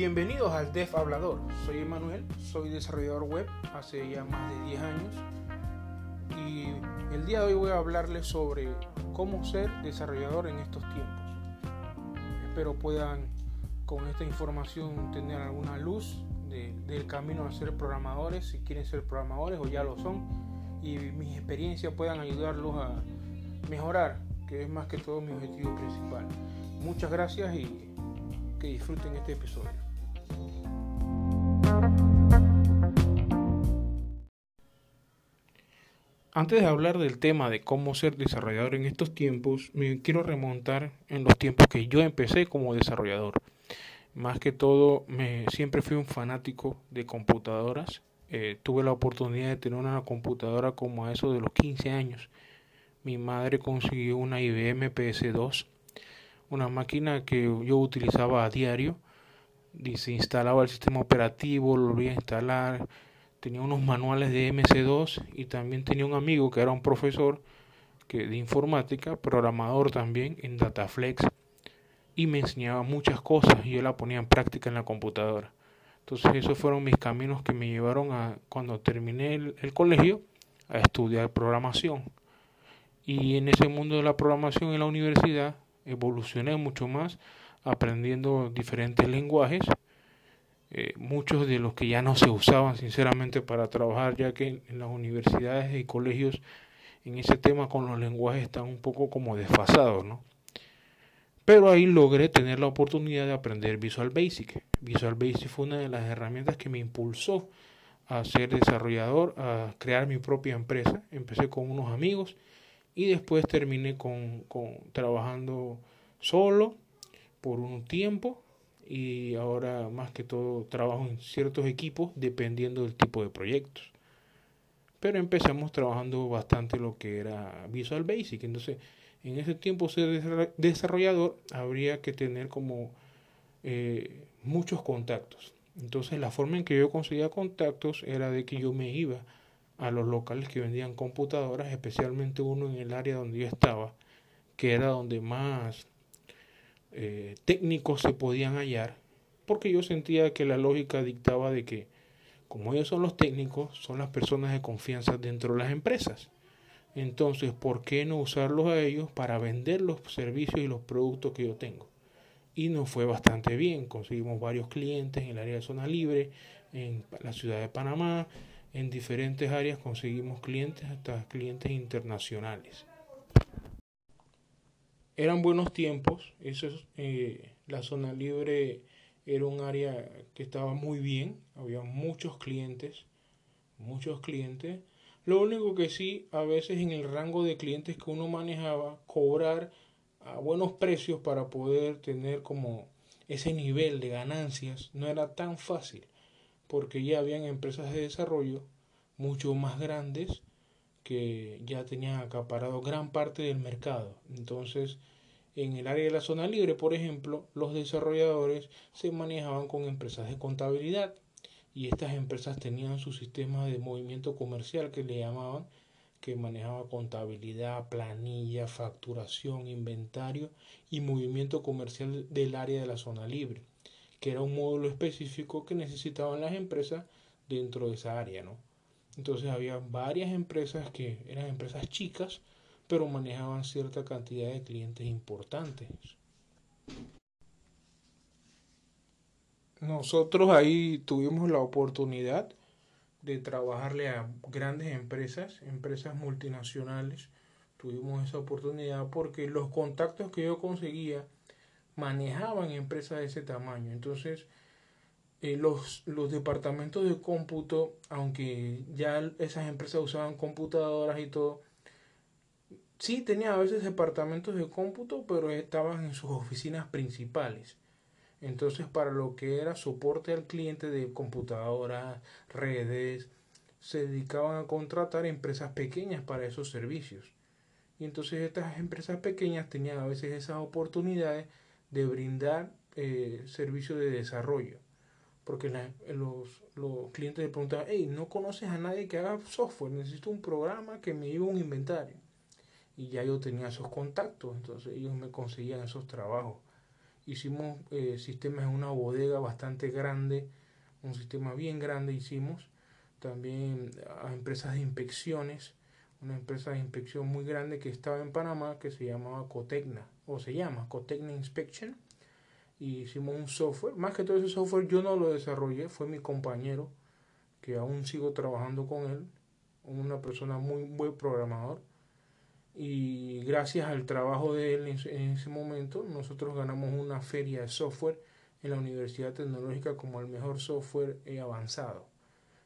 Bienvenidos al Dev Hablador. Soy Emanuel, soy desarrollador web hace ya más de 10 años y el día de hoy voy a hablarles sobre cómo ser desarrollador en estos tiempos. Espero puedan con esta información tener alguna luz del camino a ser programadores, si quieren ser programadores o ya lo son, y mis experiencias puedan ayudarlos a mejorar, que es más que todo mi objetivo principal. Muchas gracias y que disfruten este episodio. Antes de hablar del tema de cómo ser desarrollador en estos tiempos, me quiero remontar en los tiempos que yo empecé como desarrollador. Más que todo, me, siempre fui un fanático de computadoras. Eh, tuve la oportunidad de tener una computadora como a eso de los 15 años. Mi madre consiguió una IBM PS2 una máquina que yo utilizaba a diario. Se instalaba el sistema operativo, lo volvía a instalar. Tenía unos manuales de MC2 y también tenía un amigo que era un profesor que, de informática, programador también en Dataflex y me enseñaba muchas cosas y yo la ponía en práctica en la computadora. Entonces esos fueron mis caminos que me llevaron a, cuando terminé el colegio, a estudiar programación. Y en ese mundo de la programación en la universidad evolucioné mucho más aprendiendo diferentes lenguajes, eh, muchos de los que ya no se usaban sinceramente para trabajar, ya que en las universidades y colegios en ese tema con los lenguajes están un poco como desfasados, ¿no? Pero ahí logré tener la oportunidad de aprender Visual Basic. Visual Basic fue una de las herramientas que me impulsó a ser desarrollador, a crear mi propia empresa. Empecé con unos amigos y después terminé con, con, trabajando solo por un tiempo y ahora más que todo trabajo en ciertos equipos dependiendo del tipo de proyectos. Pero empezamos trabajando bastante lo que era Visual Basic. Entonces, en ese tiempo ser desarrollador habría que tener como eh, muchos contactos. Entonces, la forma en que yo conseguía contactos era de que yo me iba a los locales que vendían computadoras, especialmente uno en el área donde yo estaba, que era donde más eh, técnicos se podían hallar, porque yo sentía que la lógica dictaba de que como ellos son los técnicos, son las personas de confianza dentro de las empresas. Entonces, ¿por qué no usarlos a ellos para vender los servicios y los productos que yo tengo? Y nos fue bastante bien. Conseguimos varios clientes en el área de zona libre, en la ciudad de Panamá, en diferentes áreas conseguimos clientes, hasta clientes internacionales. Eran buenos tiempos, eso eh, la zona libre era un área que estaba muy bien, había muchos clientes, muchos clientes. Lo único que sí, a veces en el rango de clientes que uno manejaba, cobrar a buenos precios para poder tener como ese nivel de ganancias no era tan fácil porque ya habían empresas de desarrollo mucho más grandes que ya tenían acaparado gran parte del mercado. Entonces, en el área de la zona libre, por ejemplo, los desarrolladores se manejaban con empresas de contabilidad y estas empresas tenían su sistema de movimiento comercial que le llamaban, que manejaba contabilidad, planilla, facturación, inventario y movimiento comercial del área de la zona libre que era un módulo específico que necesitaban las empresas dentro de esa área, ¿no? Entonces había varias empresas que eran empresas chicas, pero manejaban cierta cantidad de clientes importantes. Nosotros ahí tuvimos la oportunidad de trabajarle a grandes empresas, empresas multinacionales. Tuvimos esa oportunidad porque los contactos que yo conseguía manejaban empresas de ese tamaño. Entonces, eh, los, los departamentos de cómputo, aunque ya esas empresas usaban computadoras y todo, sí tenía a veces departamentos de cómputo, pero estaban en sus oficinas principales. Entonces, para lo que era soporte al cliente de computadoras, redes, se dedicaban a contratar empresas pequeñas para esos servicios. Y entonces estas empresas pequeñas tenían a veces esas oportunidades de brindar eh, servicios de desarrollo. Porque los, los, clientes le preguntaban, hey, no conoces a nadie que haga software, necesito un programa que me lleve un inventario. Y ya yo tenía esos contactos, entonces ellos me conseguían esos trabajos. hicimos eh, sistemas en una bodega bastante grande, un sistema bien grande hicimos, también a empresas de inspecciones, una empresa de inspección muy grande que estaba en Panamá que se llamaba Cotecna, o se llama Cotecna Inspection, y hicimos un software, más que todo ese software yo no lo desarrollé, fue mi compañero, que aún sigo trabajando con él, una persona muy buen programador, y gracias al trabajo de él en ese momento nosotros ganamos una feria de software en la Universidad Tecnológica como el mejor software avanzado.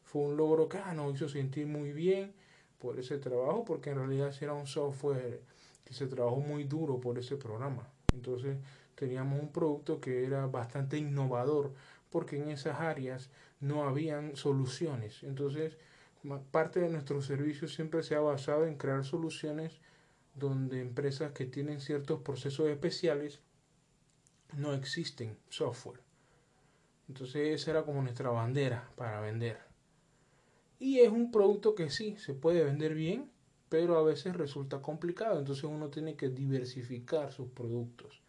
Fue un logro que ah, nos hizo sentir muy bien por ese trabajo porque en realidad era un software que se trabajó muy duro por ese programa. Entonces teníamos un producto que era bastante innovador porque en esas áreas no habían soluciones. Entonces parte de nuestro servicio siempre se ha basado en crear soluciones donde empresas que tienen ciertos procesos especiales no existen software. Entonces esa era como nuestra bandera para vender. Y es un producto que sí, se puede vender bien, pero a veces resulta complicado. Entonces uno tiene que diversificar sus productos.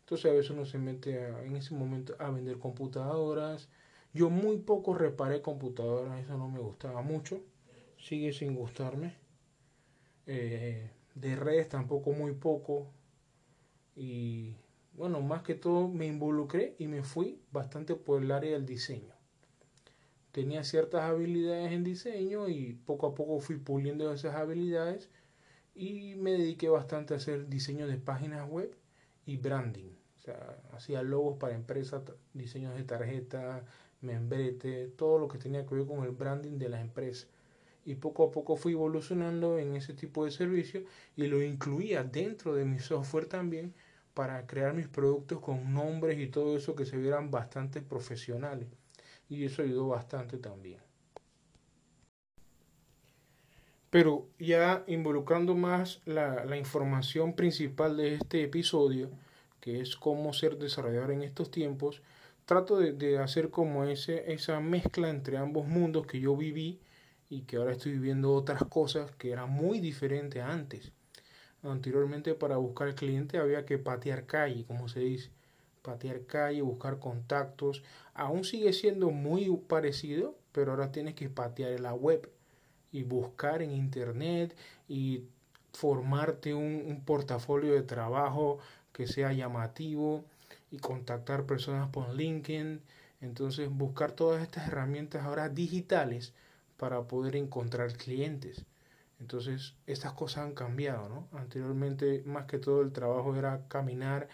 Entonces a veces uno se mete en ese momento a vender computadoras. Yo muy poco reparé computadoras, eso no me gustaba mucho. Sigue sin gustarme. Eh, de redes tampoco muy poco. Y bueno, más que todo me involucré y me fui bastante por el área del diseño. Tenía ciertas habilidades en diseño y poco a poco fui puliendo esas habilidades y me dediqué bastante a hacer diseño de páginas web y branding. O sea, hacía logos para empresas, diseños de tarjeta, membrete, todo lo que tenía que ver con el branding de la empresa y poco a poco fui evolucionando en ese tipo de servicio y lo incluía dentro de mi software también para crear mis productos con nombres y todo eso que se vieran bastante profesionales y eso ayudó bastante también. Pero ya involucrando más la, la información principal de este episodio, que es cómo ser desarrollador en estos tiempos, trato de, de hacer como ese, esa mezcla entre ambos mundos que yo viví y que ahora estoy viviendo otras cosas que eran muy diferentes antes. Anteriormente para buscar cliente había que patear calle, como se dice, patear calle, buscar contactos. Aún sigue siendo muy parecido, pero ahora tienes que patear la web y buscar en internet y formarte un, un portafolio de trabajo que sea llamativo y contactar personas por LinkedIn. Entonces buscar todas estas herramientas ahora digitales para poder encontrar clientes. Entonces, estas cosas han cambiado, ¿no? Anteriormente, más que todo, el trabajo era caminar,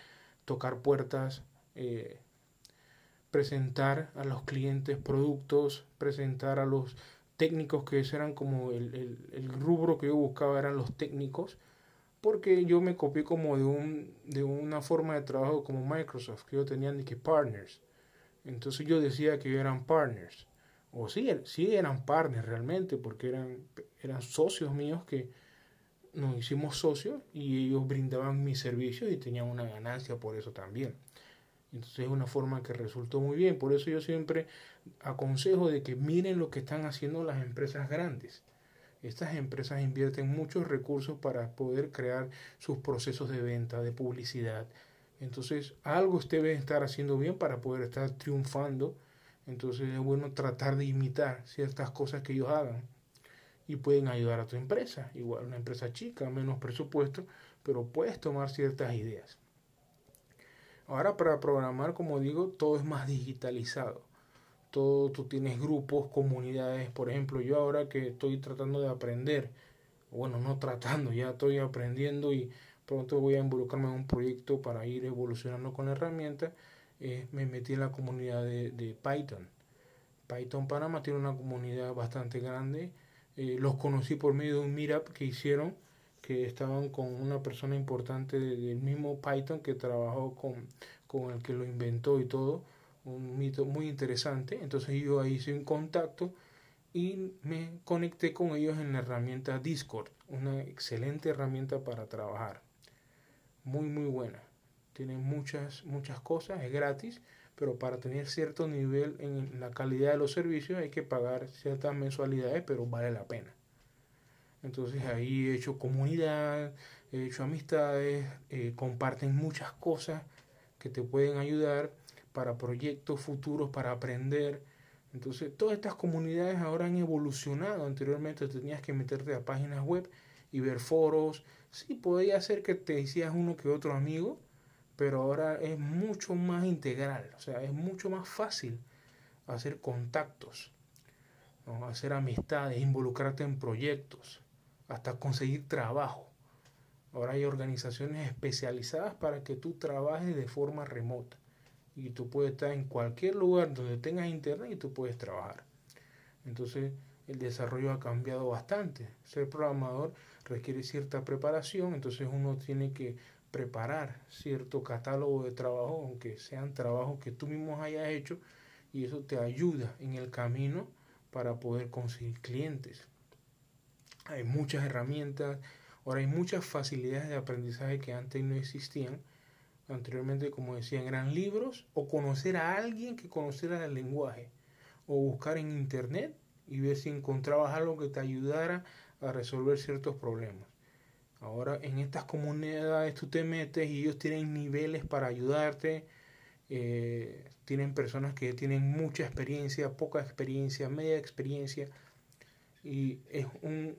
tocar puertas, eh, presentar a los clientes productos, presentar a los técnicos, que eran como el, el, rubro que yo buscaba, eran los técnicos, porque yo me copié como de, un, de una forma de trabajo como Microsoft, que yo tenía ni que partners. Entonces yo decía que eran partners o sí, sí eran partners realmente, porque eran, eran socios míos que nos hicimos socios y ellos brindaban mis servicios y tenían una ganancia por eso también. Entonces es una forma que resultó muy bien. Por eso yo siempre aconsejo de que miren lo que están haciendo las empresas grandes. Estas empresas invierten muchos recursos para poder crear sus procesos de venta, de publicidad. Entonces algo usted debe estar haciendo bien para poder estar triunfando entonces es bueno tratar de imitar ciertas cosas que ellos hagan y pueden ayudar a tu empresa. Igual una empresa chica, menos presupuesto, pero puedes tomar ciertas ideas. Ahora para programar, como digo, todo es más digitalizado. Todo tú tienes grupos, comunidades. Por ejemplo, yo ahora que estoy tratando de aprender, bueno, no tratando, ya estoy aprendiendo y pronto voy a involucrarme en un proyecto para ir evolucionando con la herramienta eh, me metí en la comunidad de, Python. Python Panamá tiene una comunidad bastante grande. Eh, los conocí por medio de un meetup que hicieron, que estaban con una persona importante del mismo Python que trabajó con, con el que lo inventó y todo. Un mito muy interesante. Entonces yo ahí hice un contacto y me conecté con ellos en la herramienta Discord, una excelente herramienta para trabajar. Muy, muy buena tiene muchas, muchas cosas, es gratis, pero para tener cierto nivel en la calidad de los servicios hay que pagar ciertas mensualidades, pero vale la pena. Entonces ahí he hecho comunidad, he hecho amistades, eh, comparten muchas cosas que te pueden ayudar para proyectos futuros, para aprender. Entonces, todas estas comunidades ahora han evolucionado. Anteriormente tenías que meterte a páginas web y ver foros. Sí, podía ser que te hicieras uno que otro amigo, pero ahora es mucho más integral. O sea, es mucho más fácil hacer contactos, hacer amistades, involucrarte en proyectos, hasta conseguir trabajo. Ahora hay organizaciones especializadas para que tú trabajes de forma remota. Y tú puedes estar en cualquier lugar donde tengas internet y tú puedes trabajar. Entonces el desarrollo ha cambiado bastante. Ser programador requiere cierta preparación, entonces uno tiene que preparar cierto catálogo de trabajo, aunque sean trabajos que tú mismo hayas hecho, y eso te ayuda en el camino para poder conseguir clientes. Hay muchas herramientas, Ahora hay muchas facilidades de aprendizaje que antes no existían. Anteriormente, como decían, eran libros o conocer a alguien que conociera el lenguaje o buscar en internet y ver si encontrabas algo que te ayudara a resolver ciertos problemas. Ahora en estas comunidades tú te metes y ellos tienen niveles para ayudarte. Eh, tienen personas que tienen mucha experiencia, poca experiencia, media experiencia. Y es un,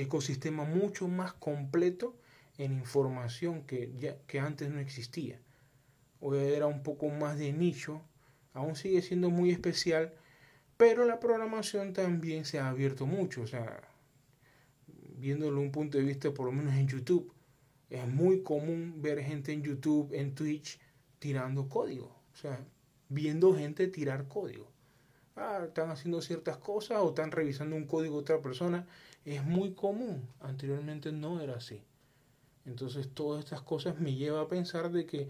ecosistema mucho más completo en información que, ya, que antes no existía. Hoy era un poco más de nicho, aún sigue siendo muy especial, pero la programación también se ha abierto mucho, o sea, viéndolo un punto de vista por lo menos en YouTube, es muy común ver gente en YouTube, en Twitch, tirando código, o sea, viendo gente tirar código. Ah, están haciendo ciertas cosas o están revisando un código de otra persona es muy común. Anteriormente no era así. Entonces todas estas cosas me llevan a pensar de que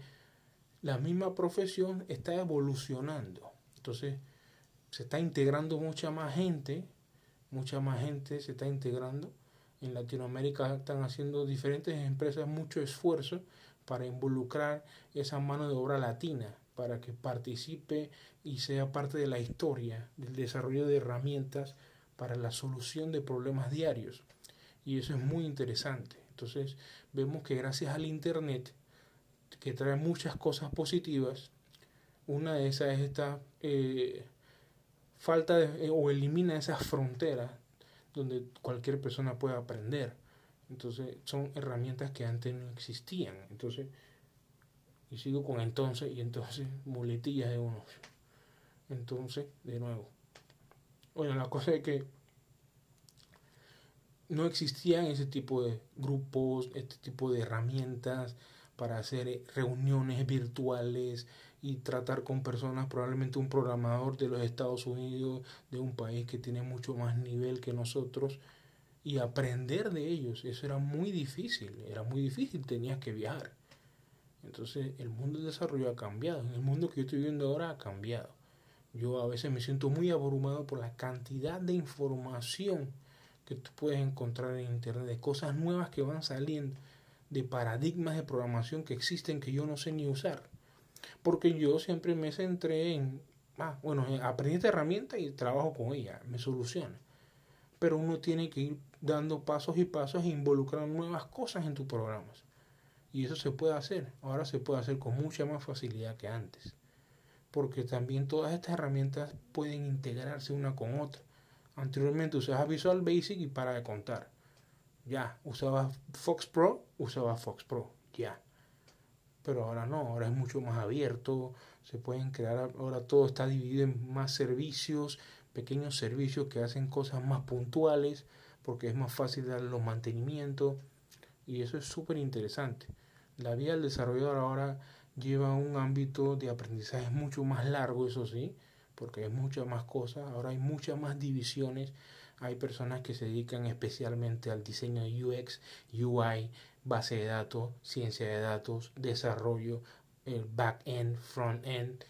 la misma profesión está evolucionando. Entonces se está integrando mucha más gente, mucha más gente se está integrando. En Latinoamérica están haciendo diferentes empresas mucho esfuerzo para involucrar esa mano de obra latina, para que participe y sea parte de la historia del desarrollo de herramientas para la solución de problemas diarios. Y eso es muy interesante. Entonces vemos que gracias al Internet, que trae muchas cosas positivas, una de esas es esta eh, falta eh, o elimina esas fronteras donde cualquier persona puede aprender. Entonces son herramientas que antes no existían. Entonces, y sigo con entonces y entonces muletillas de unos. Entonces, de nuevo, bueno, la cosa es que no existían ese tipo de grupos, este tipo de herramientas para hacer eh, reuniones virtuales y tratar con personas, probablemente un programador de los Estados Unidos, de un país que tiene mucho más nivel que nosotros, y aprender de ellos. Eso era muy difícil, era muy difícil, tenías que viajar. Entonces el mundo del desarrollo ha cambiado, el mundo que yo estoy viviendo ahora ha cambiado. Yo a veces me siento muy abrumado por la cantidad de información que tú puedes encontrar en internet, de cosas nuevas que van saliendo, de paradigmas de programación que existen que yo no sé ni usar. Porque yo siempre me centré en, ah, bueno, aprendí esta herramienta y trabajo con ella, me soluciona. Pero uno tiene que ir dando pasos y pasos e involucrar nuevas cosas en tus programas. Y eso se puede hacer. Ahora se puede hacer con mucha más facilidad que antes porque también todas estas herramientas pueden integrarse una con otra. Anteriormente usaba Visual Basic y para de contar. Ya, usaba Fox Pro, usaba Fox Pro, ya. Pero ahora no, ahora es mucho más abierto, se pueden crear, ahora todo está dividido en más servicios, pequeños servicios que hacen cosas más puntuales, porque es más fácil dar los mantenimientos, y eso es súper interesante. La vida del desarrollador ahora lleva un ámbito de aprendizaje mucho más largo, eso sí, porque hay muchas más cosas, ahora hay muchas más divisiones, hay personas que se dedican especialmente al diseño de UX, UI, base de datos, ciencia de datos, desarrollo, el back-end, front-end.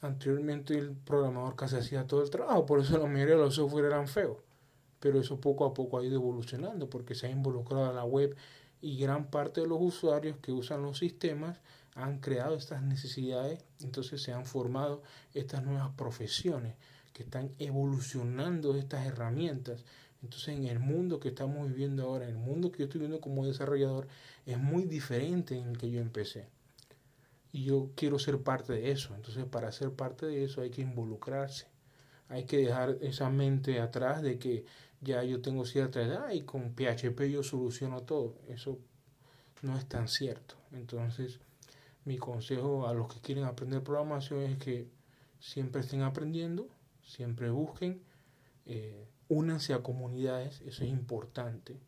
Anteriormente el programador casi hacía todo el trabajo, por eso la mayoría de los software eran feos. Pero eso poco a poco ha ido evolucionando porque se ha involucrado a la web y gran parte de los usuarios que usan los sistemas han creado estas necesidades, entonces se han formado estas nuevas profesiones que están evolucionando estas herramientas. Entonces en el mundo que estamos viviendo ahora, en el mundo que yo estoy viviendo como desarrollador, es muy diferente en el que yo empecé. y yo quiero ser parte de eso. Entonces, para ser parte de eso hay que involucrarse. Hay que dejar esa mente atrás de que ya yo tengo cierta edad y con PHP yo soluciono todo. Eso no es tan cierto. Entonces, mi consejo a los que quieren aprender programación es que siempre estén aprendiendo, siempre busquen, eh, únanse a comunidades, eso es importante.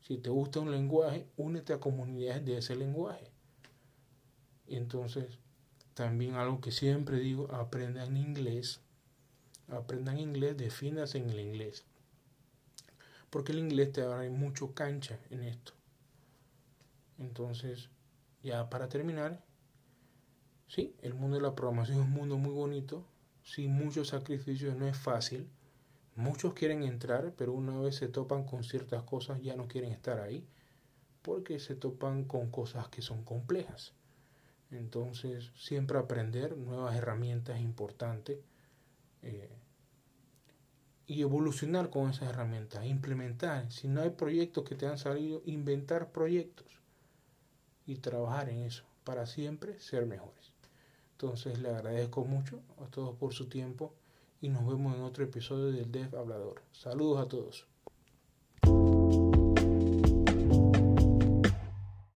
Si te gusta un lenguaje, únete a comunidades de ese lenguaje. Entonces, también algo que siempre digo, aprendan inglés. Aprendan inglés, defínase en el inglés. Porque el inglés te da mucho cancha en esto. Entonces, ya para terminar, sí, el mundo de la programación es un mundo muy bonito, sin muchos sacrificios, no es fácil. Muchos quieren entrar, pero una vez se topan con ciertas cosas ya no quieren estar ahí, porque se topan con cosas que son complejas. Entonces, siempre aprender nuevas herramientas es importante eh, y evolucionar con esas herramientas, implementar. Si no hay proyectos que te han salido, inventar proyectos y trabajar en eso para siempre ser mejores. Entonces, le agradezco mucho a todos por su tiempo y nos vemos en otro episodio del Dev Hablador. Saludos a todos.